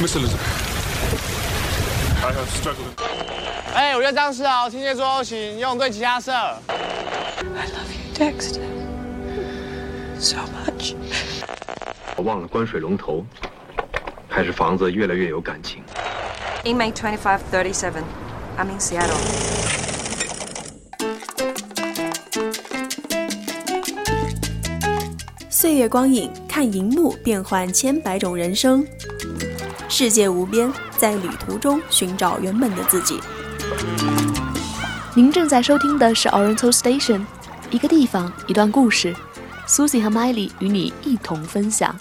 Miss Elizabeth, I have struggled. 哎，我叫张思豪，天蝎座 O 型，游泳队吉他社。I love you, Dexter. So much. 我忘了关水龙头，还是房子越来越有感情。Inmate 2537. I'm in Seattle. 岁月光影，看荧幕变换千百种人生，世界无边，在旅途中寻找原本的自己。您正在收听的是 Oriental Station，一个地方，一段故事。Susie 和 Miley 与你一同分享。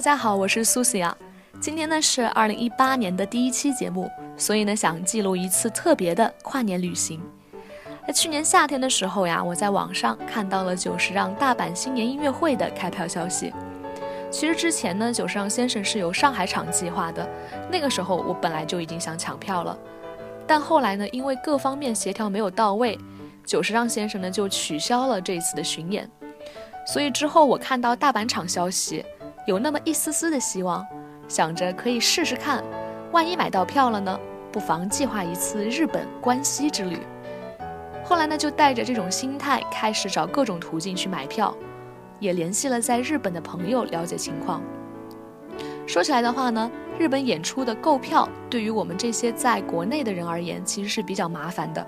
大家好，我是 Susie 啊。今天呢是二零一八年的第一期节目，所以呢想记录一次特别的跨年旅行。在去年夏天的时候呀，我在网上看到了久石让大阪新年音乐会的开票消息。其实之前呢，久石让先生是有上海场计划的，那个时候我本来就已经想抢票了，但后来呢，因为各方面协调没有到位，久石让先生呢就取消了这一次的巡演。所以之后我看到大阪场消息，有那么一丝丝的希望。想着可以试试看，万一买到票了呢？不妨计划一次日本关西之旅。后来呢，就带着这种心态开始找各种途径去买票，也联系了在日本的朋友了解情况。说起来的话呢，日本演出的购票对于我们这些在国内的人而言，其实是比较麻烦的，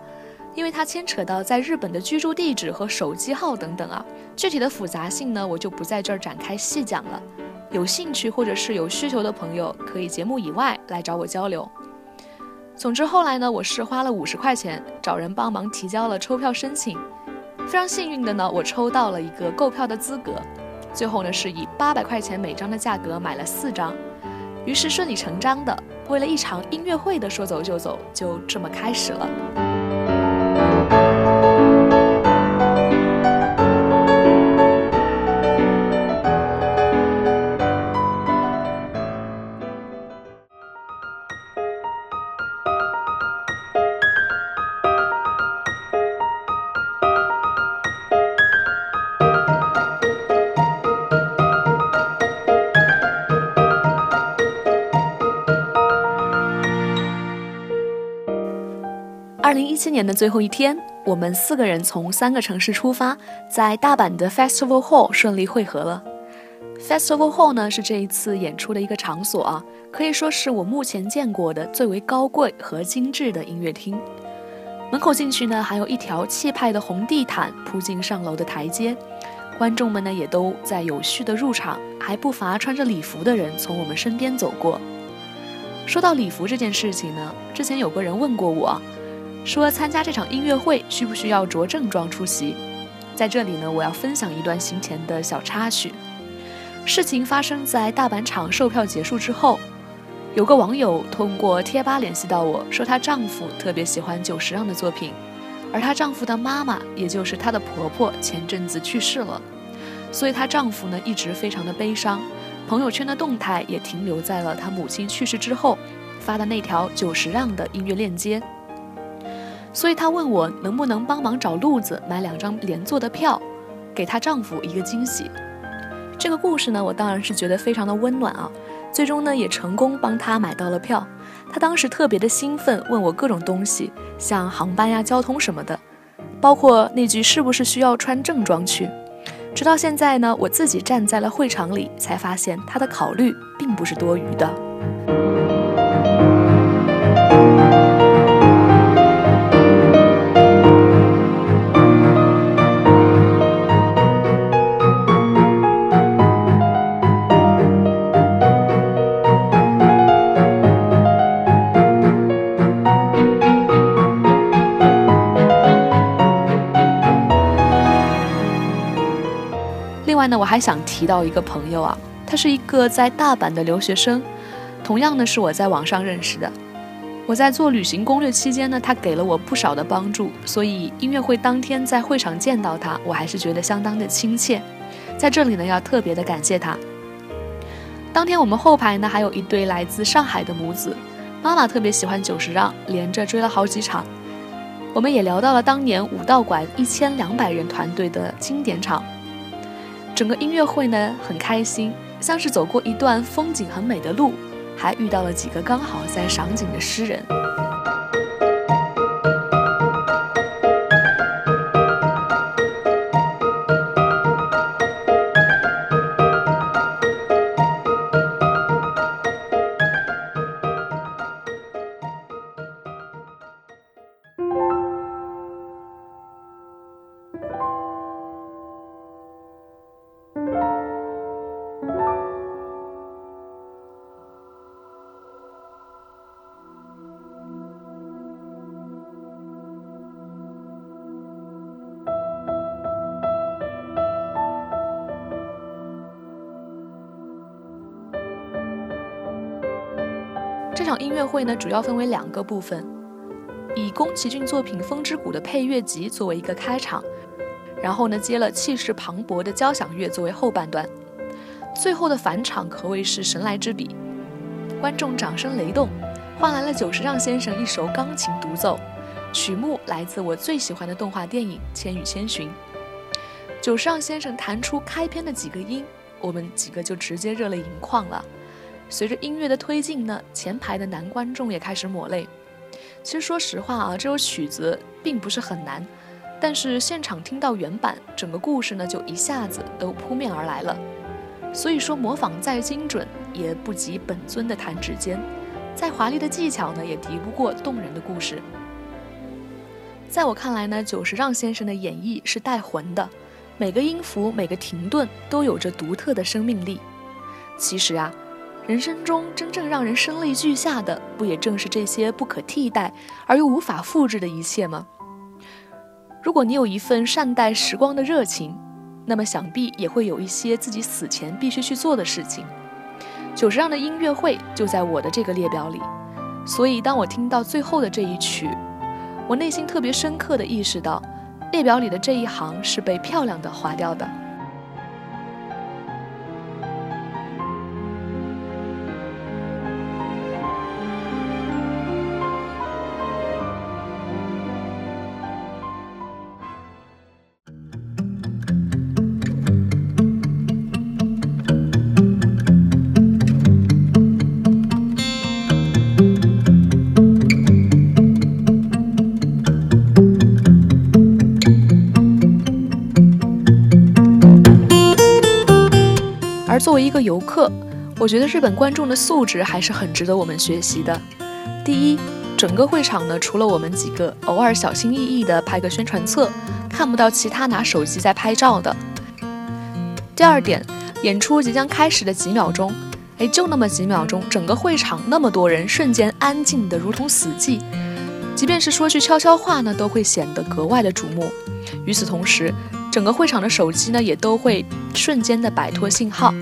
因为它牵扯到在日本的居住地址和手机号等等啊，具体的复杂性呢，我就不在这儿展开细讲了。有兴趣或者是有需求的朋友，可以节目以外来找我交流。总之后来呢，我是花了五十块钱找人帮忙提交了抽票申请，非常幸运的呢，我抽到了一个购票的资格。最后呢，是以八百块钱每张的价格买了四张，于是顺理成章的，为了一场音乐会的说走就走，就这么开始了。二零一七年的最后一天，我们四个人从三个城市出发，在大阪的 Festival Hall 顺利汇合了。Festival Hall 呢是这一次演出的一个场所啊，可以说是我目前见过的最为高贵和精致的音乐厅。门口进去呢，还有一条气派的红地毯铺进上楼的台阶，观众们呢也都在有序的入场，还不乏穿着礼服的人从我们身边走过。说到礼服这件事情呢，之前有个人问过我。说参加这场音乐会需不需要着正装出席？在这里呢，我要分享一段行前的小插曲。事情发生在大阪场售票结束之后，有个网友通过贴吧联系到我说，她丈夫特别喜欢久石让的作品，而她丈夫的妈妈，也就是她的婆婆，前阵子去世了，所以她丈夫呢一直非常的悲伤。朋友圈的动态也停留在了她母亲去世之后发的那条久石让的音乐链接。所以她问我能不能帮忙找路子买两张连座的票，给她丈夫一个惊喜。这个故事呢，我当然是觉得非常的温暖啊。最终呢，也成功帮她买到了票。她当时特别的兴奋，问我各种东西，像航班呀、交通什么的，包括那句是不是需要穿正装去。直到现在呢，我自己站在了会场里，才发现她的考虑并不是多余的。外呢，我还想提到一个朋友啊，他是一个在大阪的留学生，同样呢是我在网上认识的。我在做旅行攻略期间呢，他给了我不少的帮助，所以音乐会当天在会场见到他，我还是觉得相当的亲切。在这里呢要特别的感谢他。当天我们后排呢还有一对来自上海的母子，妈妈特别喜欢久石让，连着追了好几场。我们也聊到了当年武道馆一千两百人团队的经典场。整个音乐会呢很开心，像是走过一段风景很美的路，还遇到了几个刚好在赏景的诗人。音乐会呢，主要分为两个部分，以宫崎骏作品《风之谷》的配乐集作为一个开场，然后呢，接了气势磅礴的交响乐作为后半段，最后的返场可谓是神来之笔，观众掌声雷动，换来了久石让先生一首钢琴独奏，曲目来自我最喜欢的动画电影《千与千寻》，久石让先生弹出开篇的几个音，我们几个就直接热泪盈眶了。随着音乐的推进呢，前排的男观众也开始抹泪。其实说实话啊，这首曲子并不是很难，但是现场听到原版，整个故事呢就一下子都扑面而来了。所以说模仿再精准，也不及本尊的弹指间；再华丽的技巧呢，也敌不过动人的故事。在我看来呢，久石让先生的演绎是带魂的，每个音符、每个停顿都有着独特的生命力。其实啊。人生中真正让人声泪俱下的，不也正是这些不可替代而又无法复制的一切吗？如果你有一份善待时光的热情，那么想必也会有一些自己死前必须去做的事情。久石让的音乐会就在我的这个列表里，所以当我听到最后的这一曲，我内心特别深刻的意识到，列表里的这一行是被漂亮的划掉的。作为一个游客，我觉得日本观众的素质还是很值得我们学习的。第一，整个会场呢，除了我们几个偶尔小心翼翼地拍个宣传册，看不到其他拿手机在拍照的。第二点，演出即将开始的几秒钟，哎，就那么几秒钟，整个会场那么多人，瞬间安静的如同死寂，即便是说句悄悄话呢，都会显得格外的瞩目。与此同时，整个会场的手机呢，也都会瞬间的摆脱信号。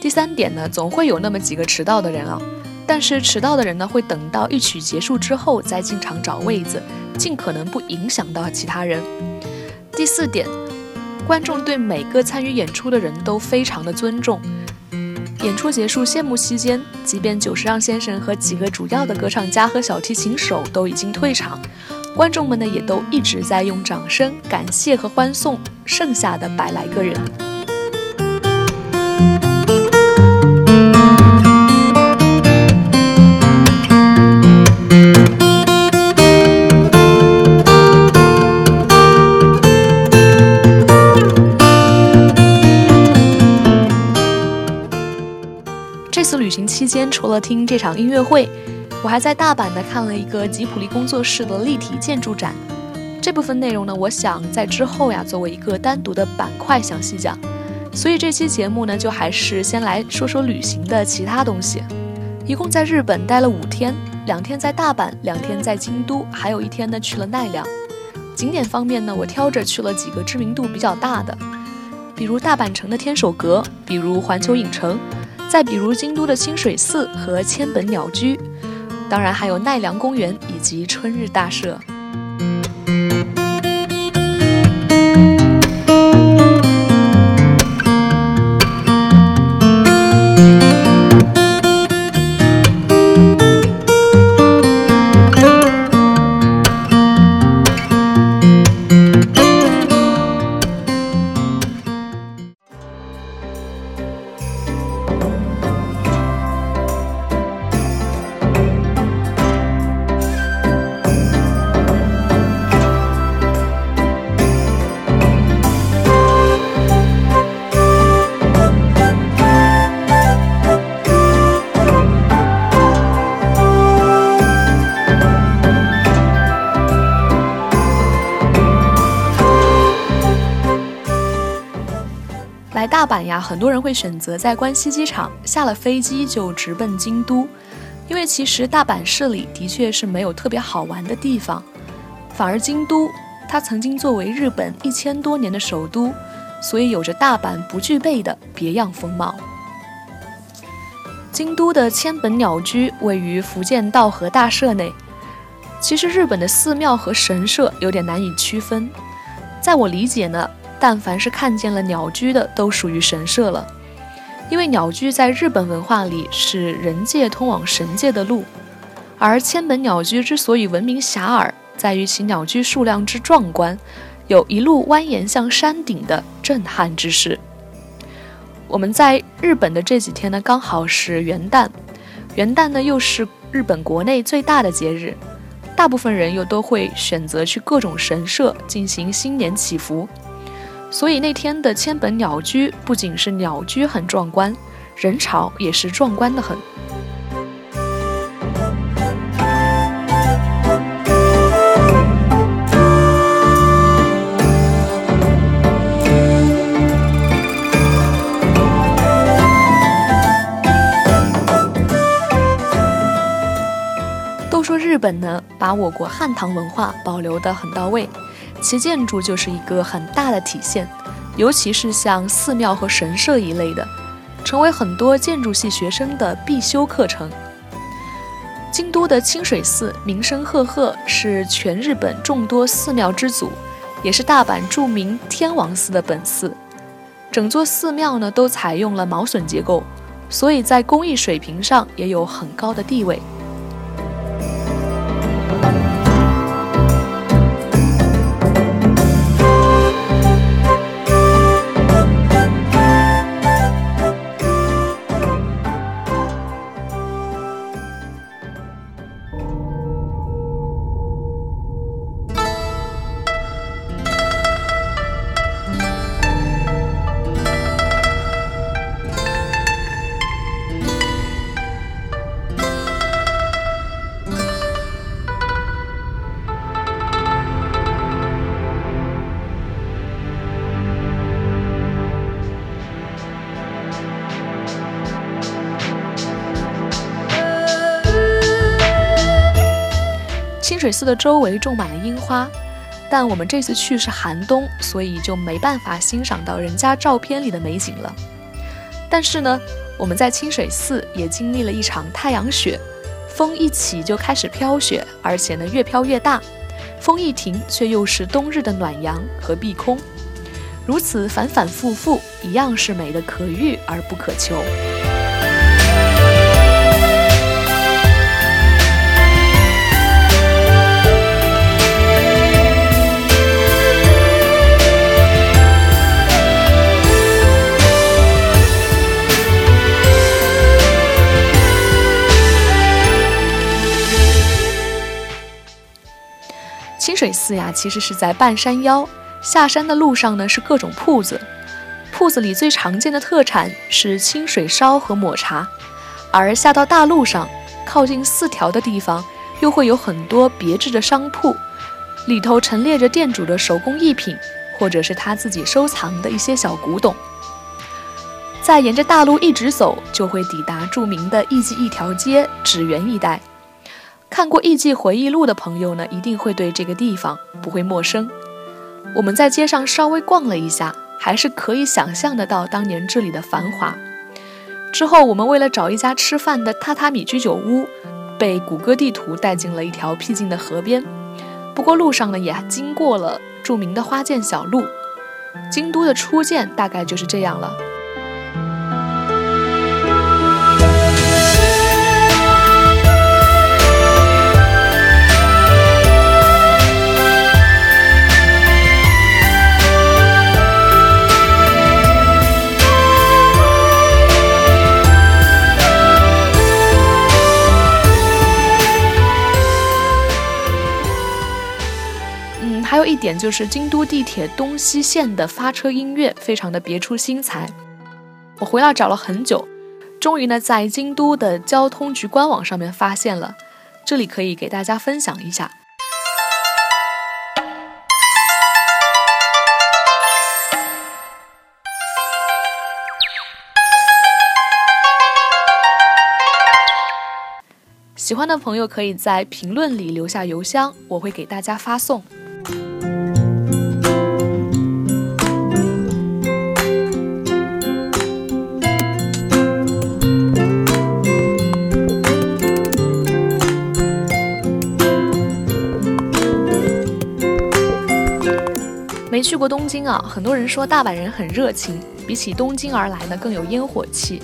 第三点呢，总会有那么几个迟到的人啊，但是迟到的人呢，会等到一曲结束之后再进场找位子，尽可能不影响到其他人。第四点，观众对每个参与演出的人都非常的尊重。演出结束谢幕期间，即便久石让先生和几个主要的歌唱家和小提琴手都已经退场。观众们呢，也都一直在用掌声感谢和欢送剩下的百来个人。这次旅行期间，除了听这场音乐会。我还在大阪呢看了一个吉普力工作室的立体建筑展，这部分内容呢，我想在之后呀作为一个单独的板块详细讲。所以这期节目呢，就还是先来说说旅行的其他东西。一共在日本待了五天，两天在大阪，两天在京都，还有一天呢去了奈良。景点方面呢，我挑着去了几个知名度比较大的，比如大阪城的天守阁，比如环球影城，再比如京都的清水寺和千本鸟居。当然还有奈良公园以及春日大社。来大阪呀，很多人会选择在关西机场下了飞机就直奔京都，因为其实大阪市里的确是没有特别好玩的地方，反而京都，它曾经作为日本一千多年的首都，所以有着大阪不具备的别样风貌。京都的千本鸟居位于福建道和大社内。其实日本的寺庙和神社有点难以区分，在我理解呢，但凡是看见了鸟居的，都属于神社了。因为鸟居在日本文化里是人界通往神界的路，而千本鸟居之所以闻名遐迩，在于其鸟居数量之壮观，有一路蜿蜒向山顶的震撼之势。我们在日本的这几天呢，刚好是元旦，元旦呢又是日本国内最大的节日。大部分人又都会选择去各种神社进行新年祈福，所以那天的千本鸟居不仅是鸟居很壮观，人潮也是壮观的很。都说日本呢，把我国汉唐文化保留得很到位，其建筑就是一个很大的体现，尤其是像寺庙和神社一类的，成为很多建筑系学生的必修课程。京都的清水寺名声赫赫，是全日本众多寺庙之祖，也是大阪著名天王寺的本寺。整座寺庙呢，都采用了毛笋结构，所以在工艺水平上也有很高的地位。水寺的周围种满了樱花，但我们这次去是寒冬，所以就没办法欣赏到人家照片里的美景了。但是呢，我们在清水寺也经历了一场太阳雪，风一起就开始飘雪，而且呢越飘越大，风一停却又是冬日的暖阳和碧空，如此反反复复，一样是美的可遇而不可求。水寺呀，其实是在半山腰，下山的路上呢是各种铺子，铺子里最常见的特产是清水烧和抹茶，而下到大路上，靠近四条的地方，又会有很多别致的商铺，里头陈列着店主的手工艺品，或者是他自己收藏的一些小古董。再沿着大路一直走，就会抵达著名的艺伎一条街纸园一带。看过《艺伎回忆录》的朋友呢，一定会对这个地方不会陌生。我们在街上稍微逛了一下，还是可以想象得到当年这里的繁华。之后，我们为了找一家吃饭的榻榻米居酒屋，被谷歌地图带进了一条僻静的河边。不过路上呢，也经过了著名的花见小路。京都的初见大概就是这样了。还有一点就是京都地铁东西线的发车音乐非常的别出心裁。我回来找了很久终于呢在京都的交通局官网上面发现了这里可以给大家分享一下。喜欢的朋友可以在评论里留下邮箱我会给大家发送。去过东京啊，很多人说大阪人很热情，比起东京而来呢更有烟火气。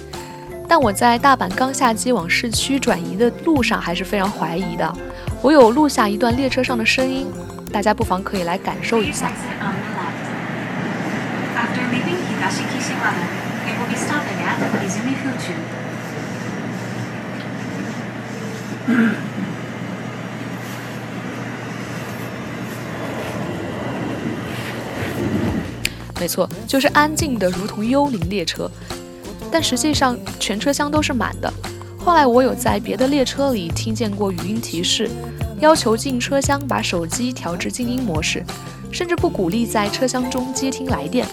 但我在大阪刚下机往市区转移的路上还是非常怀疑的。我有录下一段列车上的声音，大家不妨可以来感受一下。错，就是安静的如同幽灵列车，但实际上全车厢都是满的。后来我有在别的列车里听见过语音提示，要求进车厢把手机调至静音模式，甚至不鼓励在车厢中接听来电。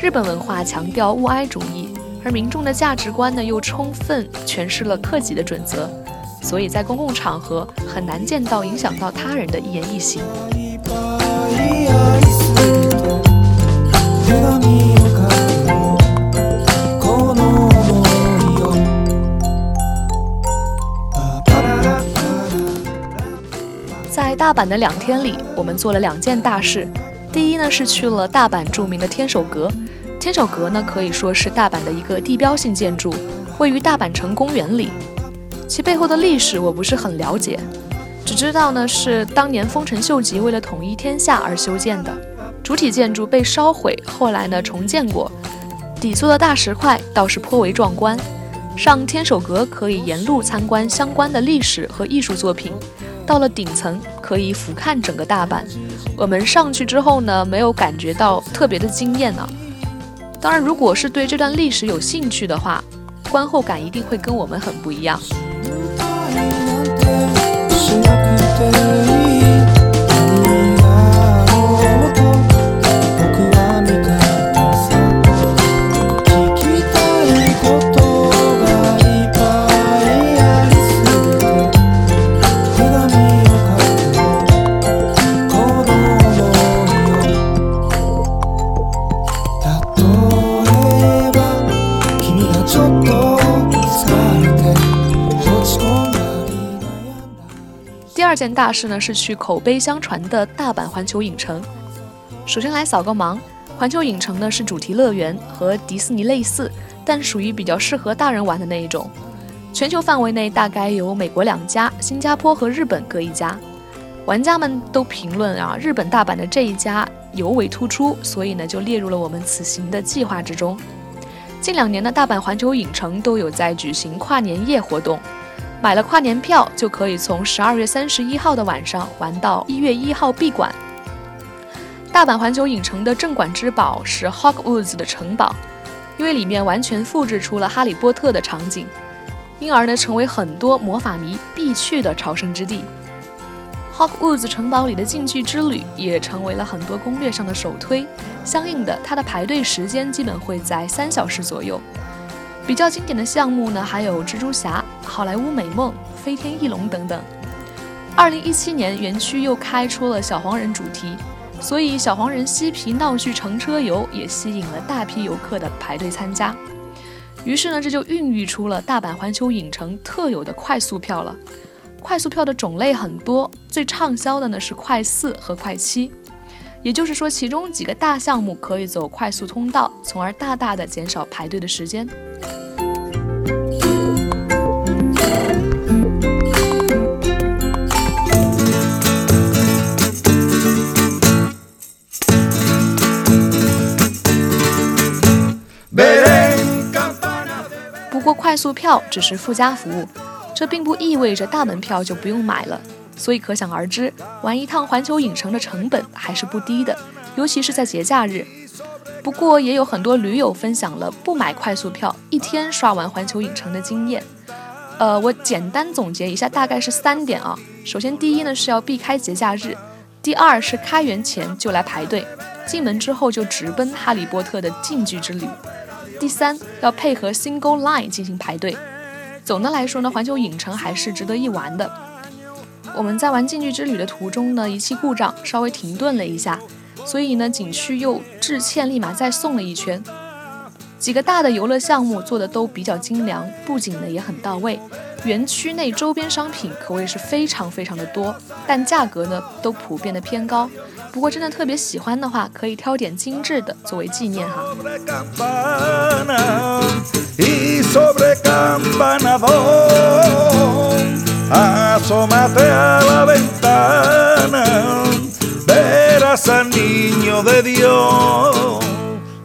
日本文化强调物哀主义，而民众的价值观呢又充分诠释了克己的准则，所以在公共场合很难见到影响到他人的一言一行。大阪的两天里，我们做了两件大事。第一呢，是去了大阪著名的天守阁。天守阁呢，可以说是大阪的一个地标性建筑，位于大阪城公园里。其背后的历史我不是很了解，只知道呢是当年丰臣秀吉为了统一天下而修建的。主体建筑被烧毁，后来呢重建过。底座的大石块倒是颇为壮观。上天守阁可以沿路参观相关的历史和艺术作品。到了顶层，可以俯瞰整个大阪。我们上去之后呢，没有感觉到特别的惊艳呢。当然，如果是对这段历史有兴趣的话，观后感一定会跟我们很不一样。二件大事呢，是去口碑相传的大阪环球影城。首先来扫个盲，环球影城呢是主题乐园，和迪士尼类似，但属于比较适合大人玩的那一种。全球范围内大概有美国两家，新加坡和日本各一家。玩家们都评论啊，日本大阪的这一家尤为突出，所以呢就列入了我们此行的计划之中。近两年的大阪环球影城都有在举行跨年夜活动。买了跨年票，就可以从十二月三十一号的晚上玩到一月一号闭馆。大阪环球影城的镇馆之宝是 Hogwarts 的城堡，因为里面完全复制出了哈利波特的场景，因而呢成为很多魔法迷必去的朝圣之地。Hogwarts 城堡里的禁剧之旅也成为了很多攻略上的首推，相应的它的排队时间基本会在三小时左右。比较经典的项目呢，还有蜘蛛侠、好莱坞美梦、飞天翼龙等等。二零一七年，园区又开出了小黄人主题，所以小黄人嬉皮闹剧乘车游也吸引了大批游客的排队参加。于是呢，这就孕育出了大阪环球影城特有的快速票了。快速票的种类很多，最畅销的呢是快四和快七，也就是说，其中几个大项目可以走快速通道，从而大大的减少排队的时间。不过快速票只是附加服务，这并不意味着大门票就不用买了。所以可想而知，玩一趟环球影城的成本还是不低的，尤其是在节假日。不过也有很多驴友分享了不买快速票一天刷完环球影城的经验。呃，我简单总结一下，大概是三点啊。首先，第一呢是要避开节假日；第二是开园前就来排队，进门之后就直奔哈利波特的禁剧之旅；第三要配合 single line 进行排队。总的来说呢，环球影城还是值得一玩的。我们在玩禁区之旅的途中呢，仪器故障，稍微停顿了一下，所以呢，景区又致歉，立马再送了一圈。几个大的游乐项目做的都比较精良，布景呢也很到位，园区内周边商品可谓是非常非常的多，但价格呢都普遍的偏高。不过真的特别喜欢的话，可以挑点精致的作为纪念哈。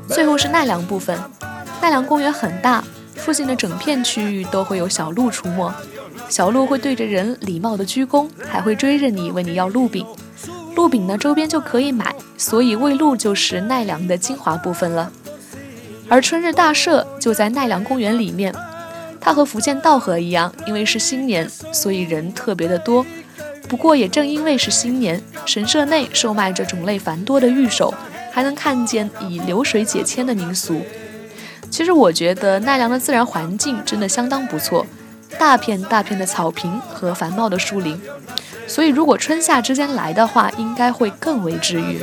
最后是奈良部分。奈良公园很大，附近的整片区域都会有小鹿出没。小鹿会对着人礼貌的鞠躬，还会追着你问你要鹿饼。鹿饼呢，周边就可以买，所以喂鹿就是奈良的精华部分了。而春日大社就在奈良公园里面，它和福建道河一样，因为是新年，所以人特别的多。不过也正因为是新年，神社内售卖着种类繁多的玉手，还能看见以流水解签的民俗。其实我觉得奈良的自然环境真的相当不错，大片大片的草坪和繁茂的树林，所以如果春夏之间来的话，应该会更为治愈。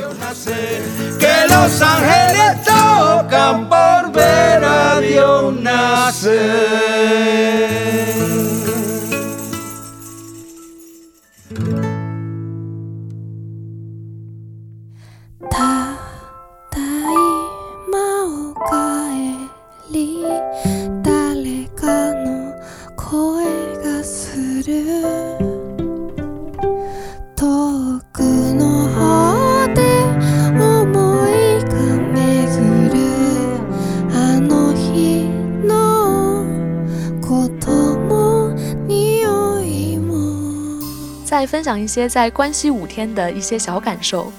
分享一些在关西五天的一些小感受。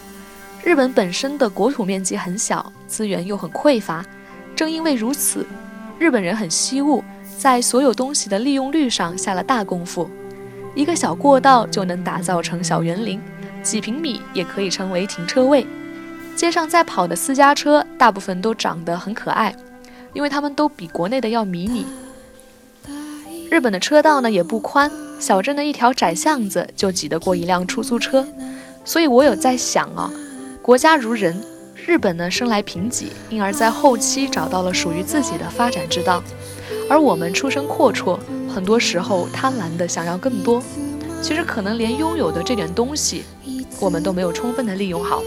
日本本身的国土面积很小，资源又很匮乏，正因为如此，日本人很惜物，在所有东西的利用率上下了大功夫。一个小过道就能打造成小园林，几平米也可以成为停车位。街上在跑的私家车大部分都长得很可爱，因为他们都比国内的要迷你。日本的车道呢也不宽。小镇的一条窄巷子就挤得过一辆出租车，所以我有在想啊，国家如人，日本呢生来贫瘠，因而在后期找到了属于自己的发展之道，而我们出身阔绰，很多时候贪婪的想要更多，其实可能连拥有的这点东西，我们都没有充分的利用好。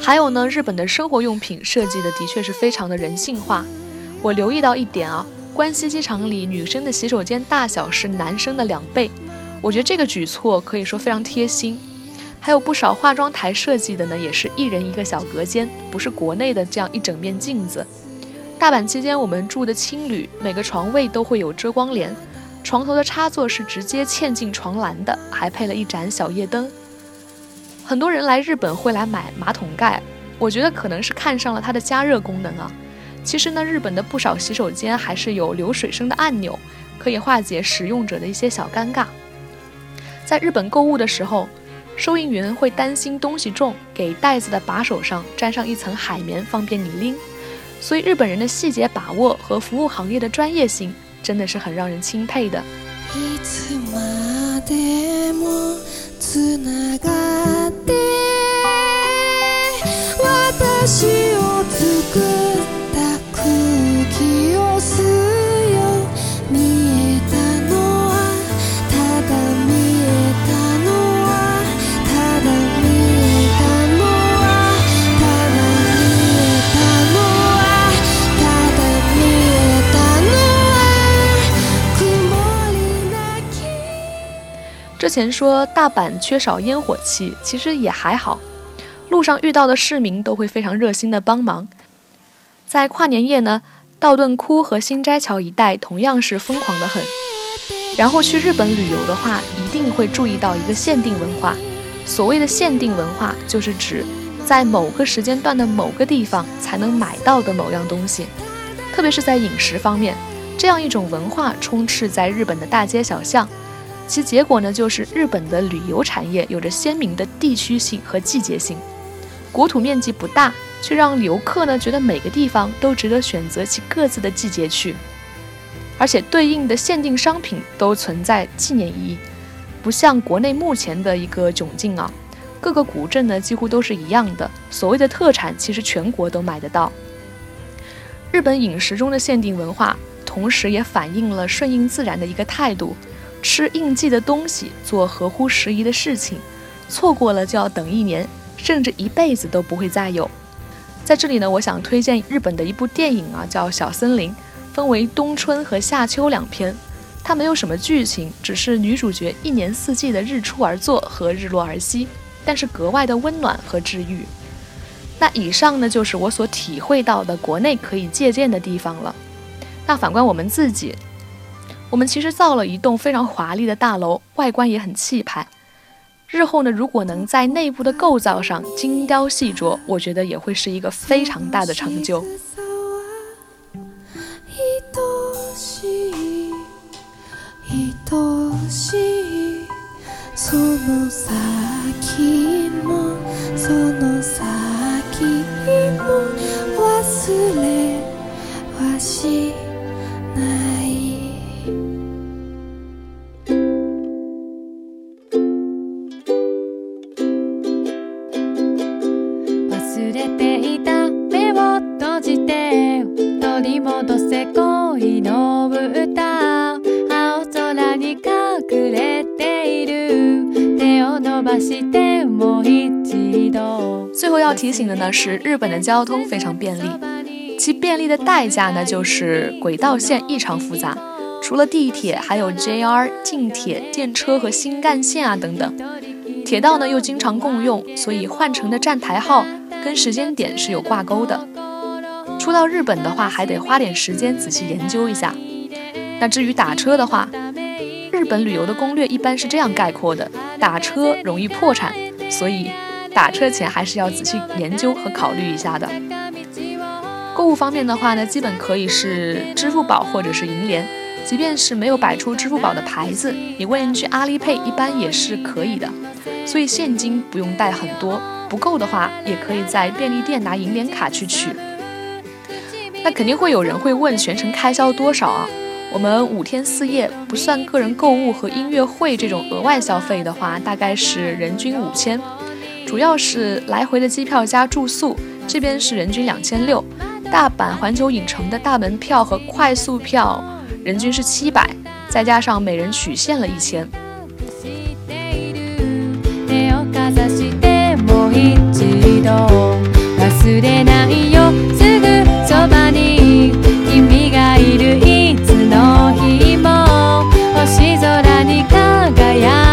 还有呢，日本的生活用品设计的的确是非常的人性化，我留意到一点啊。关西机场里，女生的洗手间大小是男生的两倍，我觉得这个举措可以说非常贴心。还有不少化妆台设计的呢，也是一人一个小隔间，不是国内的这样一整面镜子。大阪期间我们住的青旅，每个床位都会有遮光帘，床头的插座是直接嵌进床栏的，还配了一盏小夜灯。很多人来日本会来买马桶盖，我觉得可能是看上了它的加热功能啊。其实呢，日本的不少洗手间还是有流水声的按钮，可以化解使用者的一些小尴尬。在日本购物的时候，收银员会担心东西重，给袋子的把手上粘上一层海绵，方便你拎。所以日本人的细节把握和服务行业的专业性，真的是很让人钦佩的。之前说大阪缺少烟火气，其实也还好，路上遇到的市民都会非常热心的帮忙。在跨年夜呢，道顿窟和新斋桥一带同样是疯狂的很。然后去日本旅游的话，一定会注意到一个限定文化。所谓的限定文化，就是指在某个时间段的某个地方才能买到的某样东西，特别是在饮食方面，这样一种文化充斥在日本的大街小巷。其结果呢，就是日本的旅游产业有着鲜明的地区性和季节性，国土面积不大，却让游客呢觉得每个地方都值得选择其各自的季节去。而且对应的限定商品都存在纪念意义，不像国内目前的一个窘境啊，各个古镇呢几乎都是一样的，所谓的特产其实全国都买得到。日本饮食中的限定文化，同时也反映了顺应自然的一个态度，吃应季的东西，做合乎时宜的事情，错过了就要等一年，甚至一辈子都不会再有。在这里呢，我想推荐日本的一部电影啊，叫《小森林》。分为冬春和夏秋两篇，它没有什么剧情，只是女主角一年四季的日出而作和日落而息，但是格外的温暖和治愈。那以上呢，就是我所体会到的国内可以借鉴的地方了。那反观我们自己，我们其实造了一栋非常华丽的大楼，外观也很气派。日后呢，如果能在内部的构造上精雕细琢，我觉得也会是一个非常大的成就。しいその先もその先 戻せ恋の歌青空に隠れている手を伸ばしてもう一度最后要提醒的呢是，日本的交通非常便利，其便利的代价呢就是轨道线异常复杂，除了地铁，还有 JR、近铁、电车和新干线啊等等。铁道呢又经常共用，所以换乘的站台号跟时间点是有挂钩的。 初到日本的话，还得花点时间仔细研究一下。那至于打车的话，日本旅游的攻略一般是这样概括的：打车容易破产，所以打车前还是要仔细研究和考虑一下的。购物方面的话呢，基本可以是支付宝或者是银联，即便是没有摆出支付宝的牌子，你问一句阿里配一般也是可以的。所以现金不用带很多，不够的话也可以在便利店拿银联卡去取。那肯定会有人会问，全程开销多少啊？我们五天四夜不算个人购物和音乐会这种额外消费的话，大概是人均五千，主要是来回的机票加住宿，这边是人均两千六。大阪环球影城的大门票和快速票人均是七百，再加上每人取现了一千。そばに君がいるいつの日も星空に輝く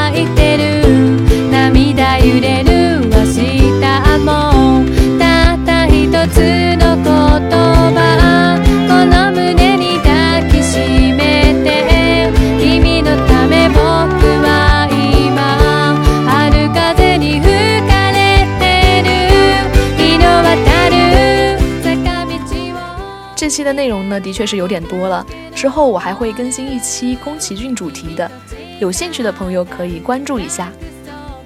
这期的内容呢，的确是有点多了。之后我还会更新一期宫崎骏主题的，有兴趣的朋友可以关注一下。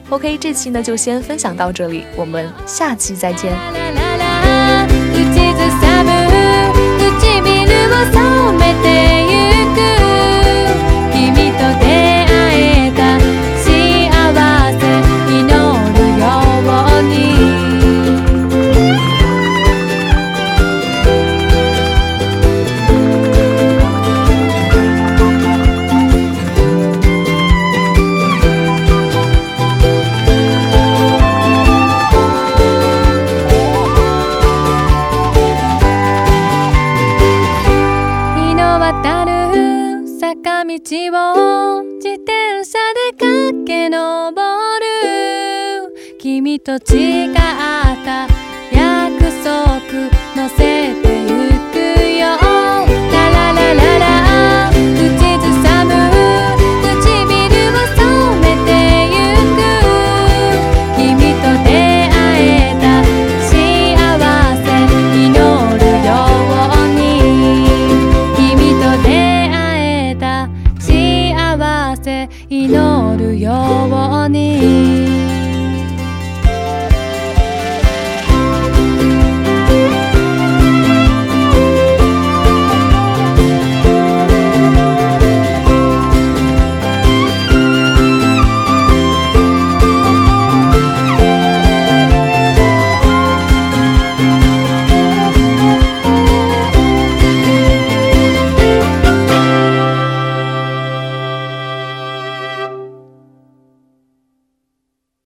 OK，这期呢就先分享到这里，我们下期再见。と違った約束のせ